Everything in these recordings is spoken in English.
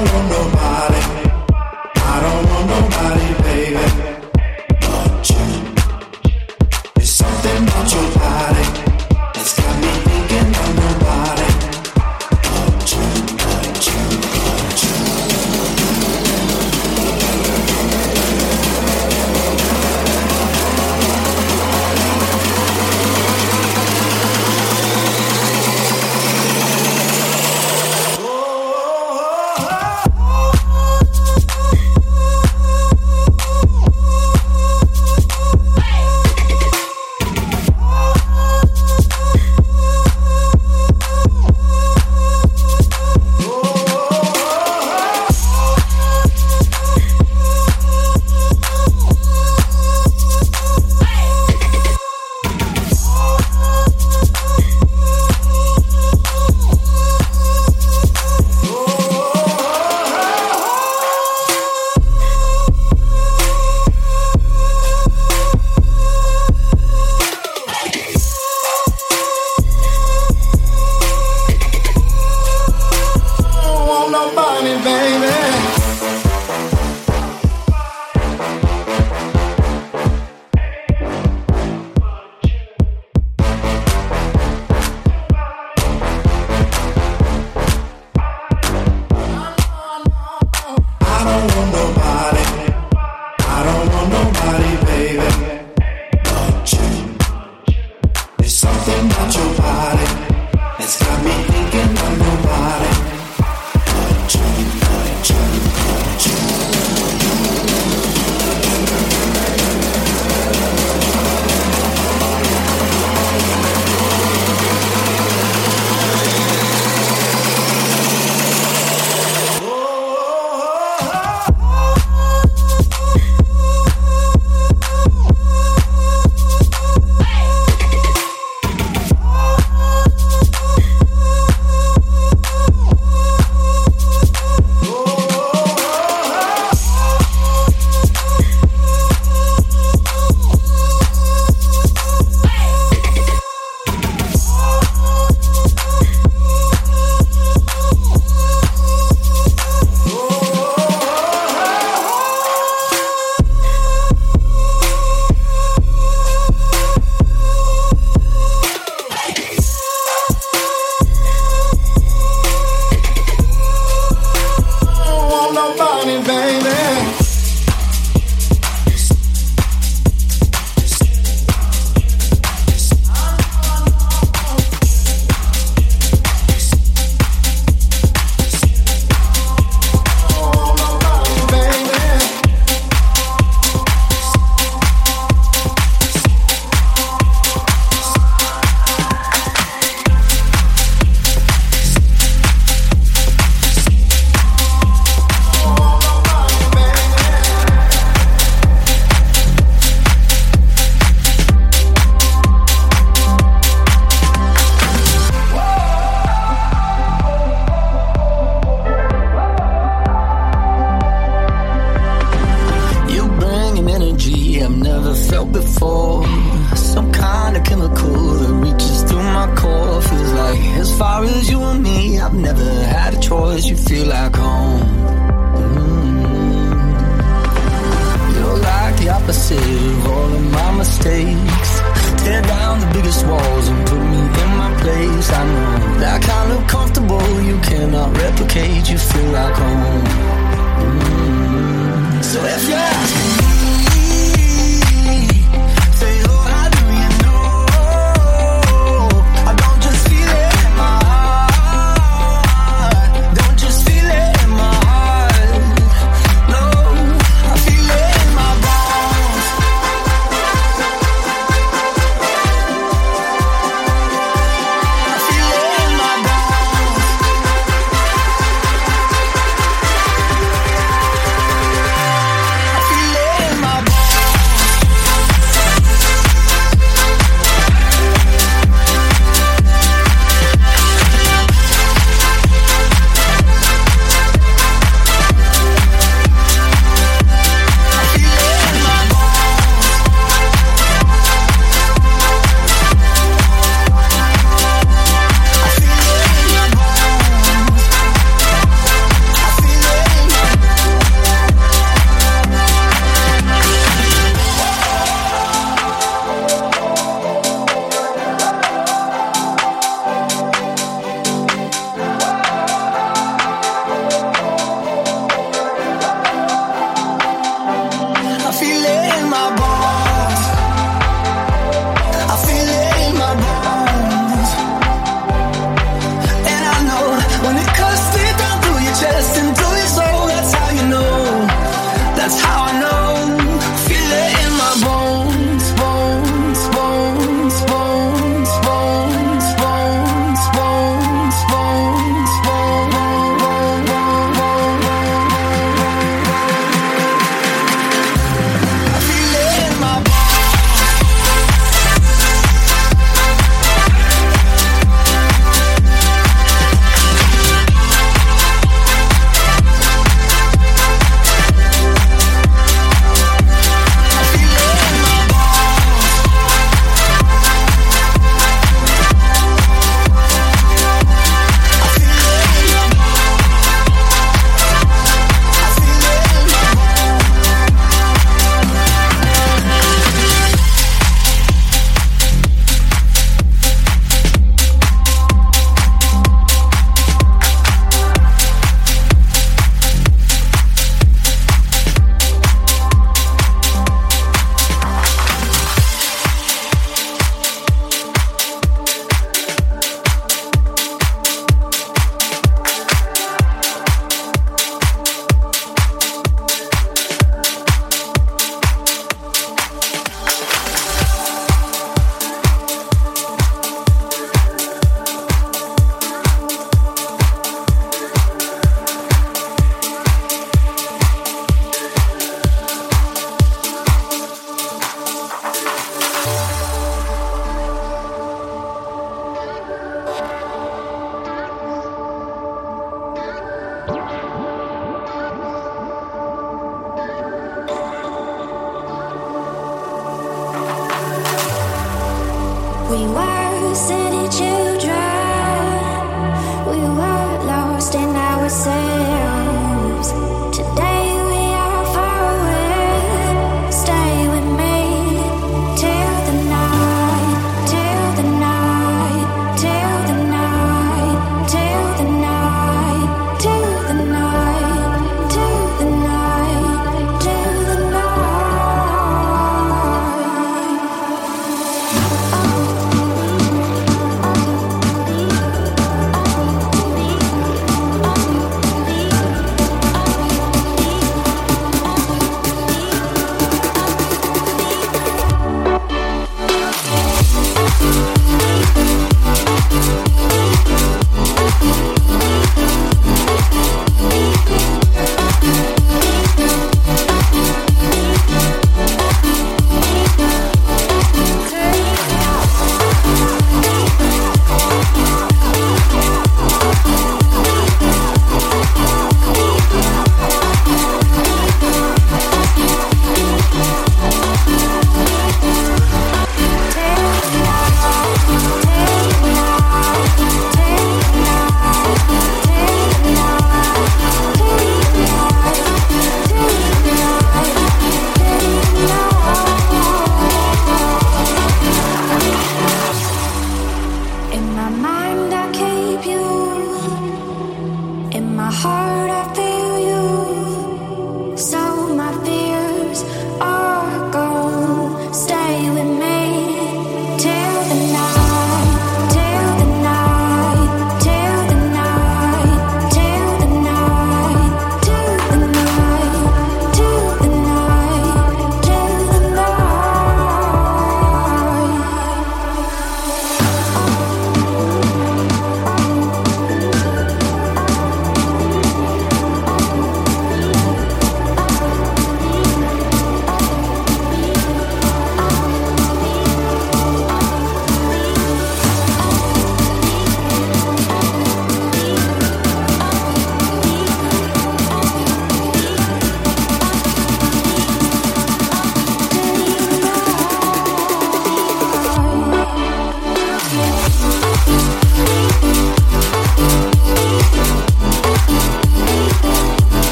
I don't want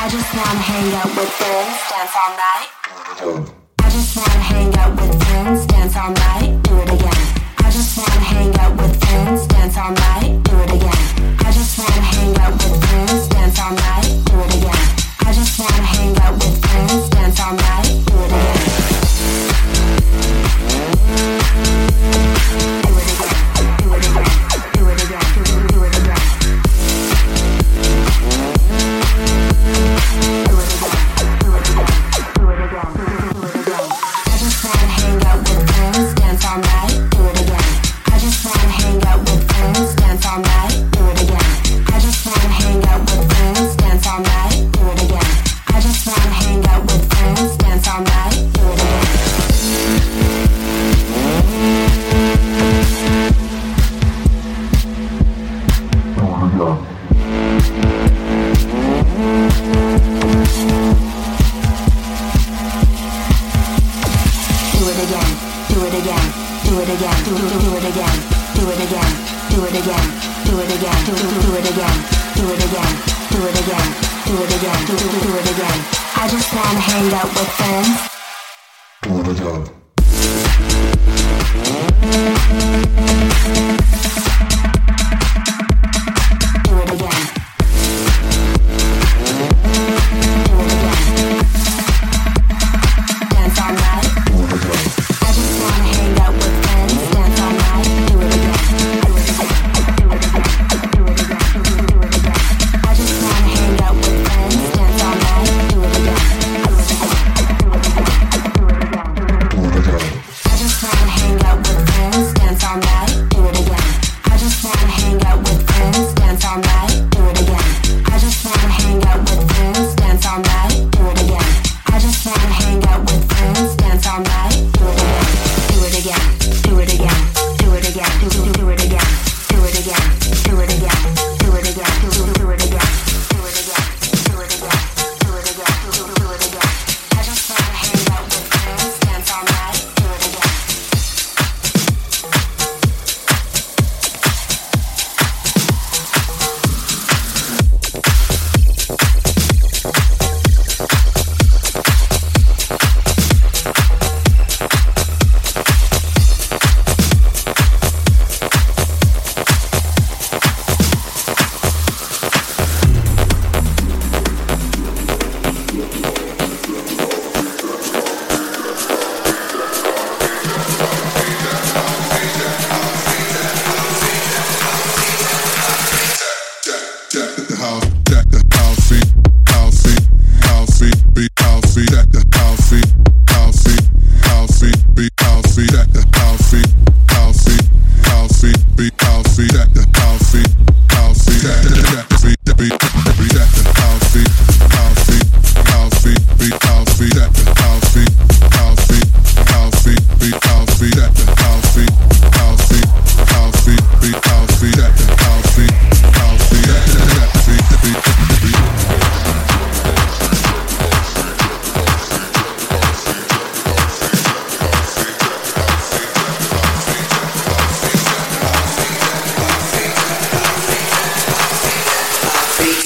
I just wanna hang out with friends, dance all night. I just wanna hang out with friends, dance all night, do it again. I just wanna hang out with friends, dance all night, do it again. I just wanna hang out with friends, dance all night, do it again. I just wanna hang out with friends, dance all night, do it again.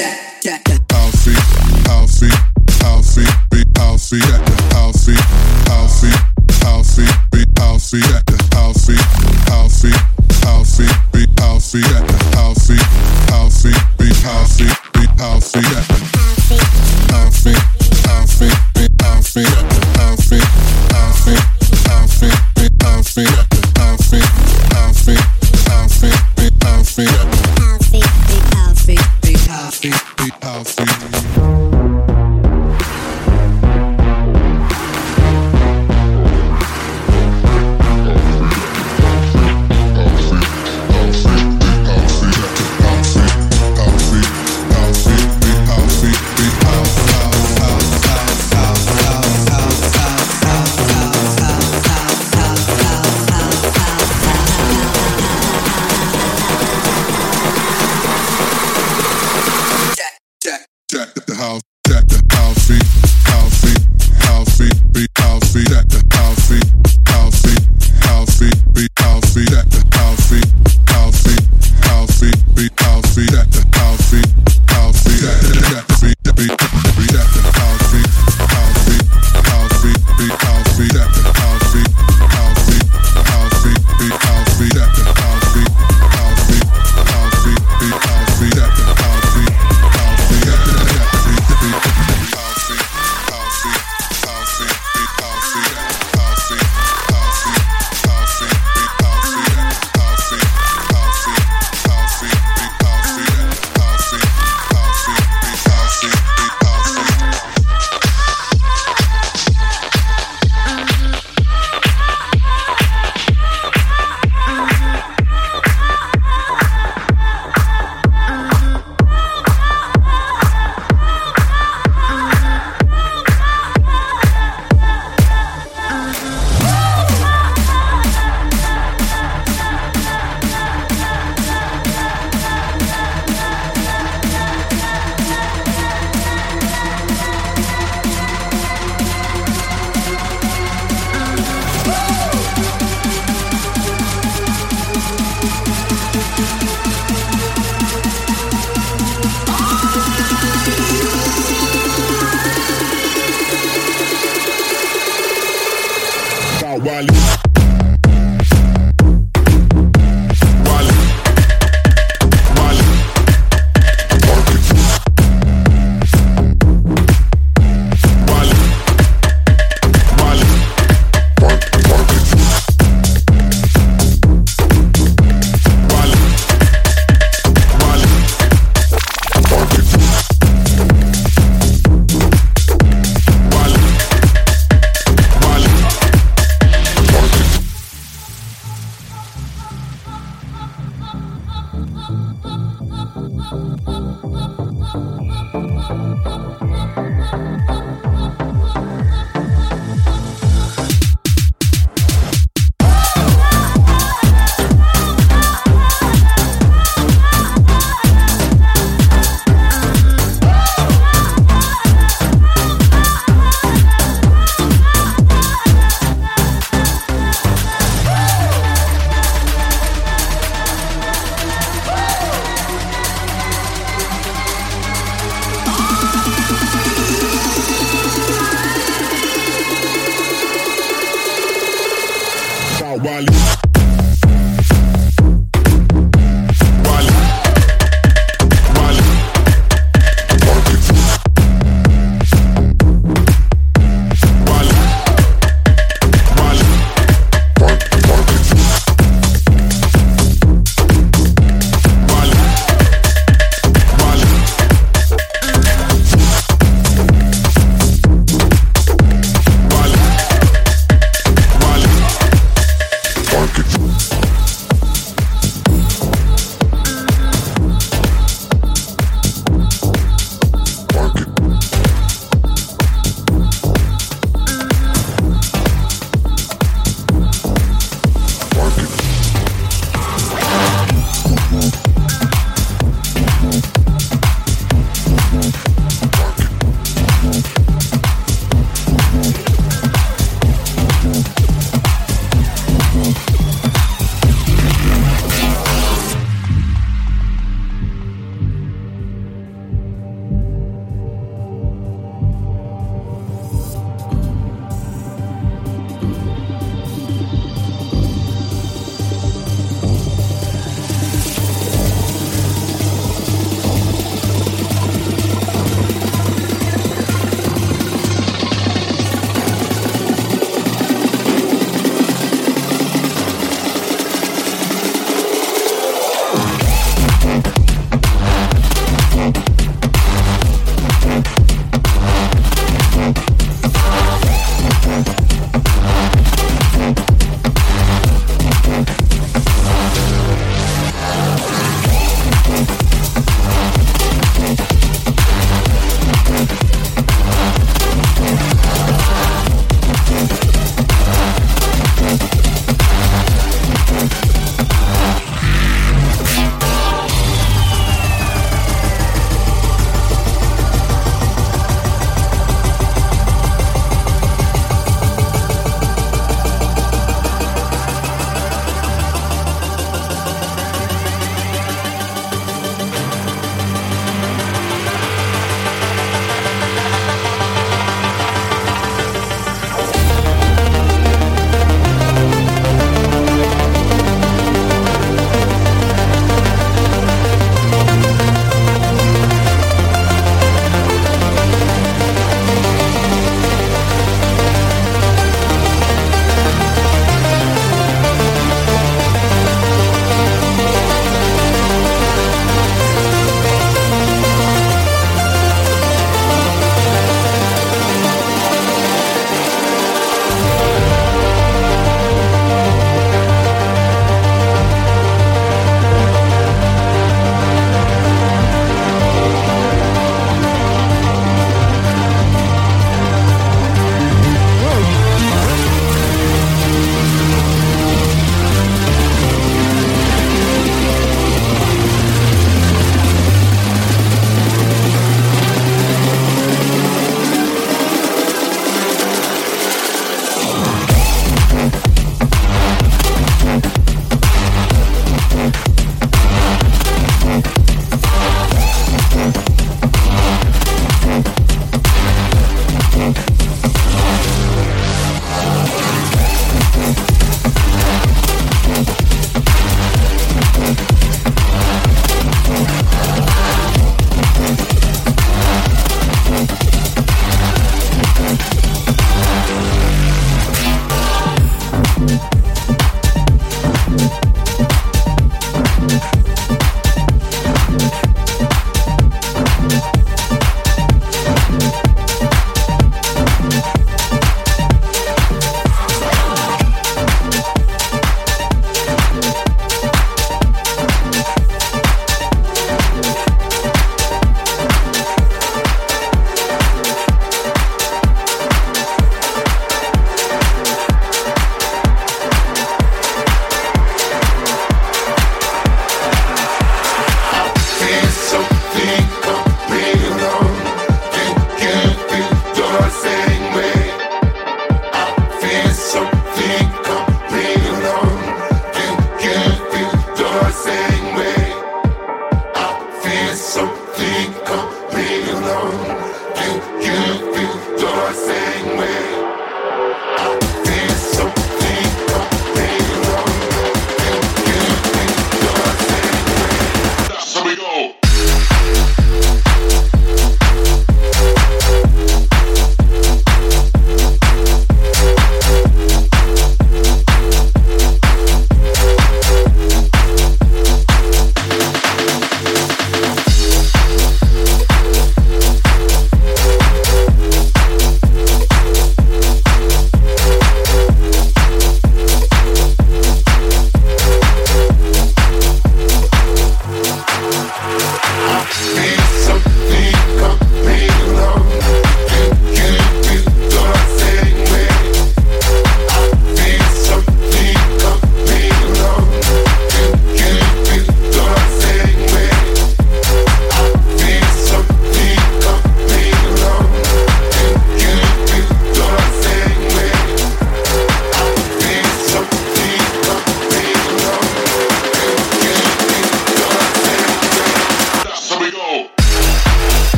Yeah.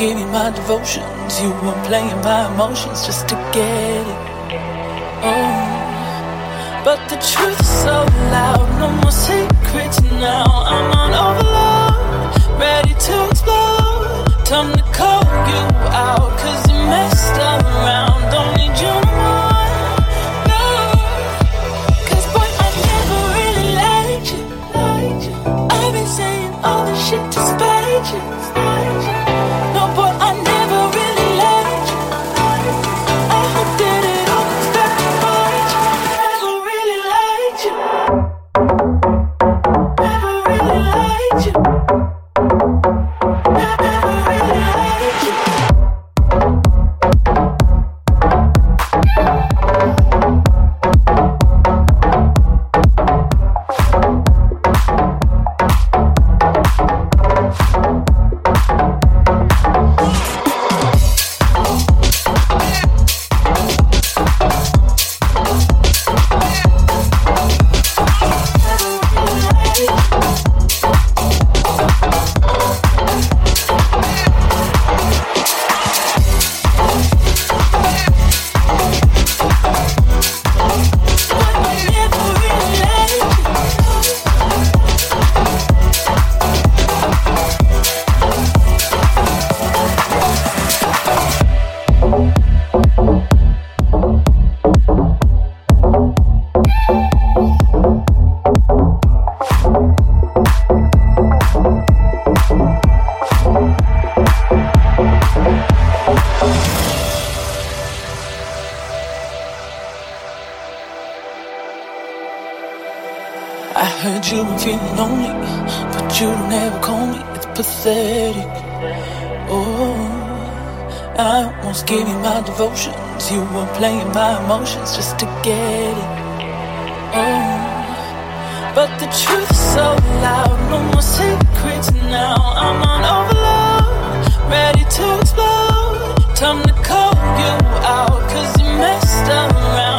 Gave you my devotions. You were playing my emotions just to get it. Oh, but the truth is so loud. No more secrets now. I'm on overload, ready to explode. Time to call you out, cause you messed around. Don't need you no more. No. Cause boy, I never really liked you. I've been saying all this shit to spite you. Devotions. You were playing my emotions just to get it. Oh, but the truth's so loud. No more secrets now. I'm on overload, ready to explode. Time to call you out, cause you messed around.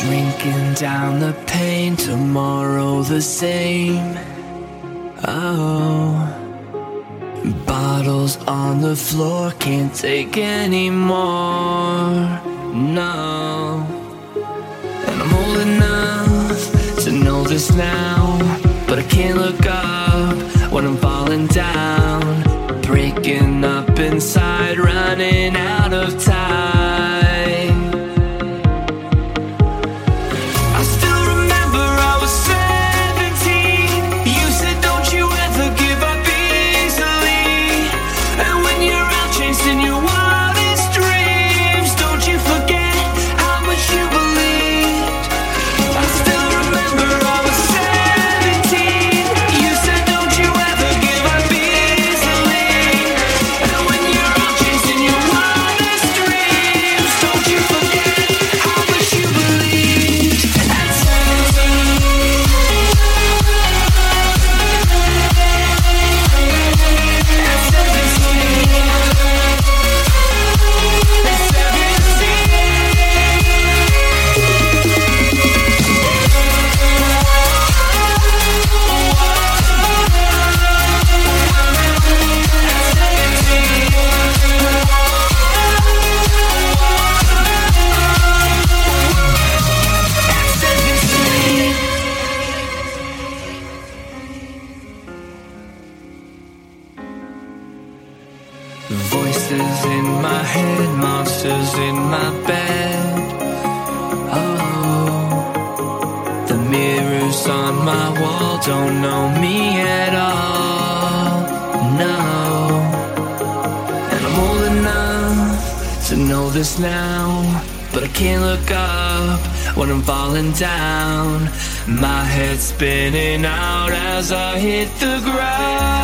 Drinking down the pain, tomorrow the same. Oh, bottles on the floor, can't take anymore. No, and I'm old enough to know this now, but I can't look up when I'm falling down, breaking up inside, running out of time. head spinning out as I hit the ground.